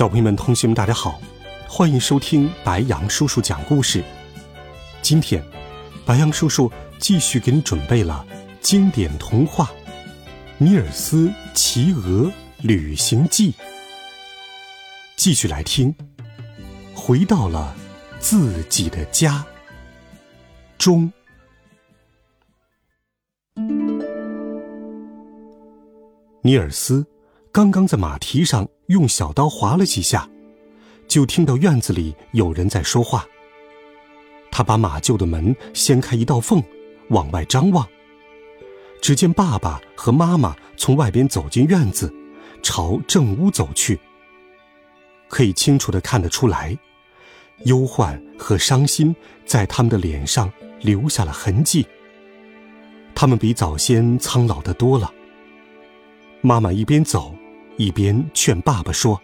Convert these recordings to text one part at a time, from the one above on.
小朋友们、同学们，大家好，欢迎收听白羊叔叔讲故事。今天，白羊叔叔继续给你准备了经典童话《尼尔斯骑鹅旅行记》，继续来听。回到了自己的家中，尼尔斯刚刚在马蹄上。用小刀划了几下，就听到院子里有人在说话。他把马厩的门掀开一道缝，往外张望。只见爸爸和妈妈从外边走进院子，朝正屋走去。可以清楚的看得出来，忧患和伤心在他们的脸上留下了痕迹。他们比早先苍老的多了。妈妈一边走。一边劝爸爸说：“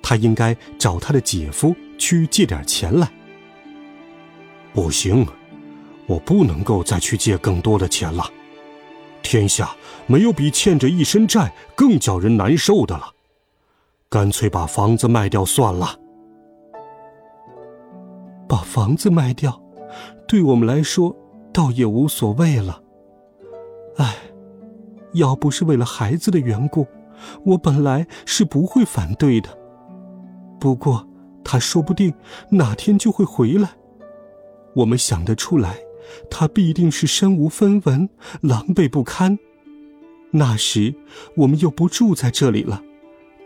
他应该找他的姐夫去借点钱来。”不行，我不能够再去借更多的钱了。天下没有比欠着一身债更叫人难受的了。干脆把房子卖掉算了。把房子卖掉，对我们来说倒也无所谓了。唉，要不是为了孩子的缘故。我本来是不会反对的，不过他说不定哪天就会回来。我们想得出来，他必定是身无分文、狼狈不堪。那时我们又不住在这里了，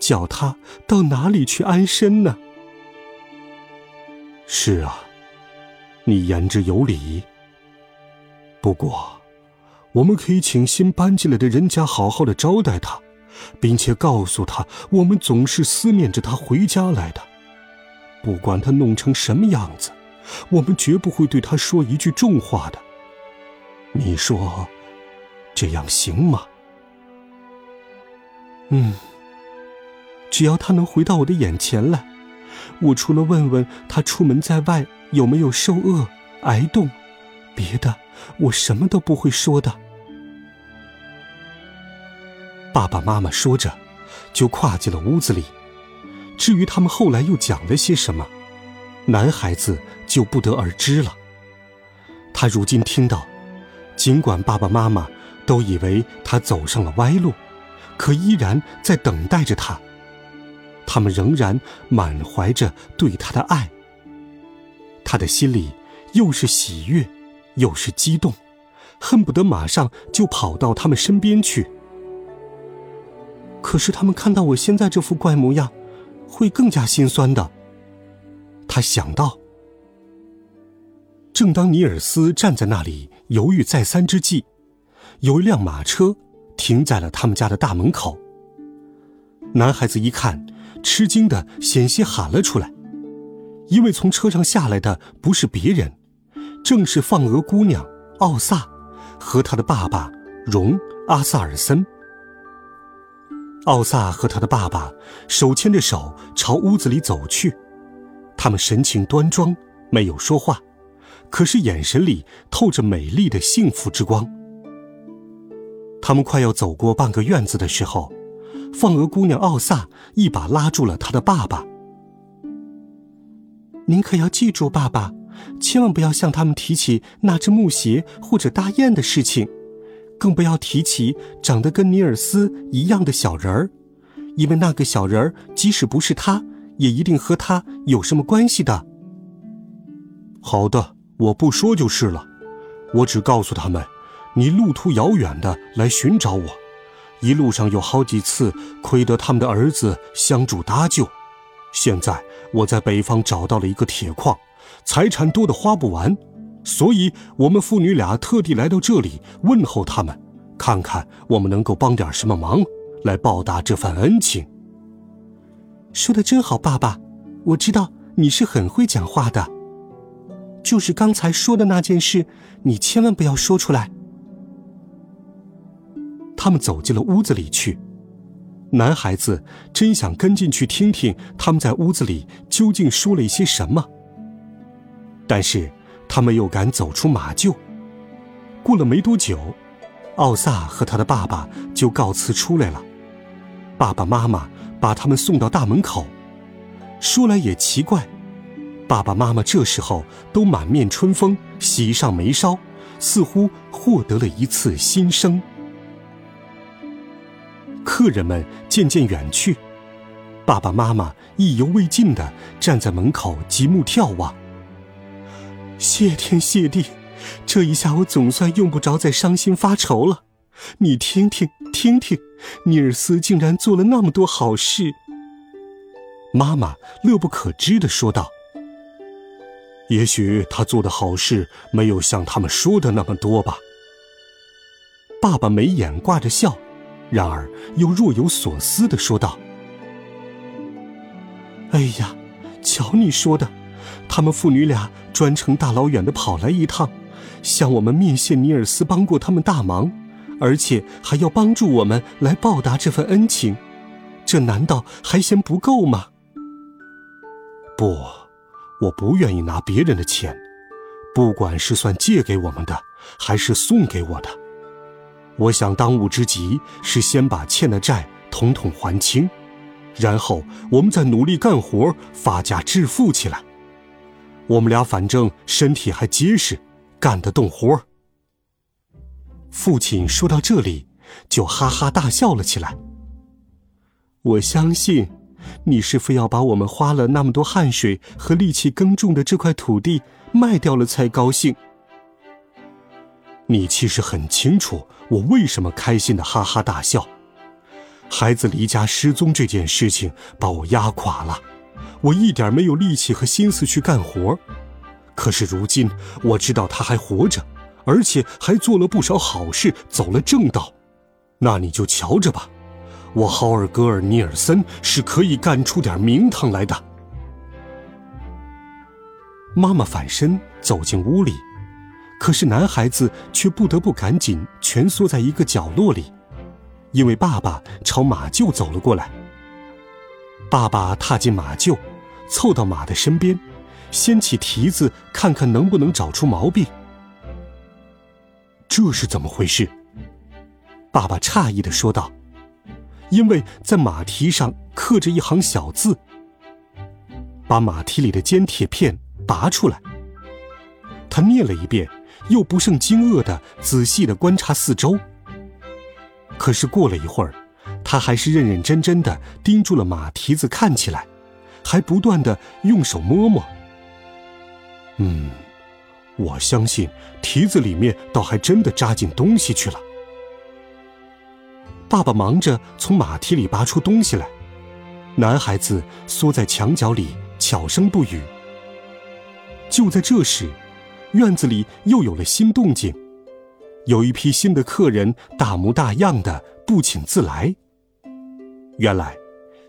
叫他到哪里去安身呢？是啊，你言之有理。不过，我们可以请新搬进来的人家好好的招待他。并且告诉他，我们总是思念着他回家来的。不管他弄成什么样子，我们绝不会对他说一句重话的。你说，这样行吗？嗯，只要他能回到我的眼前来，我除了问问他出门在外有没有受饿、挨冻，别的我什么都不会说的。爸爸妈妈说着，就跨进了屋子里。至于他们后来又讲了些什么，男孩子就不得而知了。他如今听到，尽管爸爸妈妈都以为他走上了歪路，可依然在等待着他。他们仍然满怀着对他的爱。他的心里又是喜悦，又是激动，恨不得马上就跑到他们身边去。可是他们看到我现在这副怪模样，会更加心酸的。他想到。正当尼尔斯站在那里犹豫再三之际，有一辆马车停在了他们家的大门口。男孩子一看，吃惊的险些喊了出来，因为从车上下来的不是别人，正是放鹅姑娘奥萨和他的爸爸荣阿萨尔森。奥萨和他的爸爸手牵着手朝屋子里走去，他们神情端庄，没有说话，可是眼神里透着美丽的幸福之光。他们快要走过半个院子的时候，放鹅姑娘奥萨一把拉住了他的爸爸：“您可要记住，爸爸，千万不要向他们提起那只木鞋或者大雁的事情。”更不要提起长得跟尼尔斯一样的小人儿，因为那个小人儿即使不是他，也一定和他有什么关系的。好的，我不说就是了。我只告诉他们，你路途遥远的来寻找我，一路上有好几次亏得他们的儿子相助搭救。现在我在北方找到了一个铁矿，财产多的花不完。所以，我们父女俩特地来到这里问候他们，看看我们能够帮点什么忙，来报答这份恩情。说的真好，爸爸，我知道你是很会讲话的。就是刚才说的那件事，你千万不要说出来。他们走进了屋子里去，男孩子真想跟进去听听他们在屋子里究竟说了一些什么，但是他们又敢走出马厩。过了没多久，奥萨和他的爸爸就告辞出来了。爸爸妈妈把他们送到大门口。说来也奇怪。爸爸妈妈这时候都满面春风，喜上眉梢，似乎获得了一次新生。客人们渐渐远去，爸爸妈妈意犹未尽地站在门口极目眺望。谢天谢地，这一下我总算用不着再伤心发愁了。你听听，听听，尼尔斯竟然做了那么多好事。妈妈乐不可支地说道。也许他做的好事没有像他们说的那么多吧。爸爸眉眼挂着笑，然而又若有所思的说道：“哎呀，瞧你说的，他们父女俩专程大老远的跑来一趟，向我们面谢尼尔斯帮过他们大忙，而且还要帮助我们来报答这份恩情，这难道还嫌不够吗？”不。我不愿意拿别人的钱，不管是算借给我们的，还是送给我的。我想当务之急是先把欠的债统统还清，然后我们再努力干活，发家致富起来。我们俩反正身体还结实，干得动活。父亲说到这里，就哈哈大笑了起来。我相信。你是非要把我们花了那么多汗水和力气耕种的这块土地卖掉了才高兴？你其实很清楚我为什么开心的哈哈大笑。孩子离家失踪这件事情把我压垮了，我一点没有力气和心思去干活。可是如今我知道他还活着，而且还做了不少好事，走了正道。那你就瞧着吧。我豪尔戈尔尼尔森是可以干出点名堂来的。妈妈反身走进屋里，可是男孩子却不得不赶紧蜷缩在一个角落里，因为爸爸朝马厩走了过来。爸爸踏进马厩，凑到马的身边，掀起蹄子看看能不能找出毛病。这是怎么回事？爸爸诧异的说道。因为在马蹄上刻着一行小字。把马蹄里的尖铁片拔出来。他念了一遍，又不胜惊愕的仔细的观察四周。可是过了一会儿，他还是认认真真的盯住了马蹄子看起来，还不断的用手摸摸。嗯，我相信蹄子里面倒还真的扎进东西去了。爸爸忙着从马蹄里拔出东西来，男孩子缩在墙角里悄声不语。就在这时，院子里又有了新动静，有一批新的客人大模大样的不请自来。原来，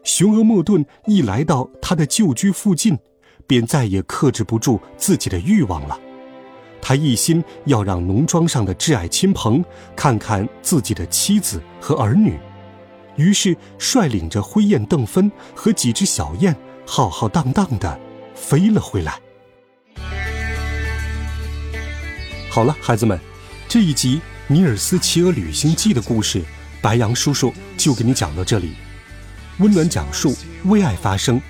雄鹅莫顿一来到他的旧居附近，便再也克制不住自己的欲望了。他一心要让农庄上的挚爱亲朋看看自己的妻子和儿女，于是率领着灰雁邓芬和几只小雁，浩浩荡荡的飞了回来。好了，孩子们，这一集《尼尔斯骑鹅旅行记》的故事，白杨叔叔就给你讲到这里。温暖讲述，为爱发声，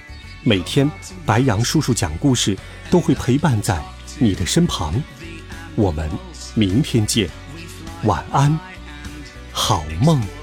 每天白杨叔叔讲故事都会陪伴在你的身旁。我们明天见，晚安，好梦。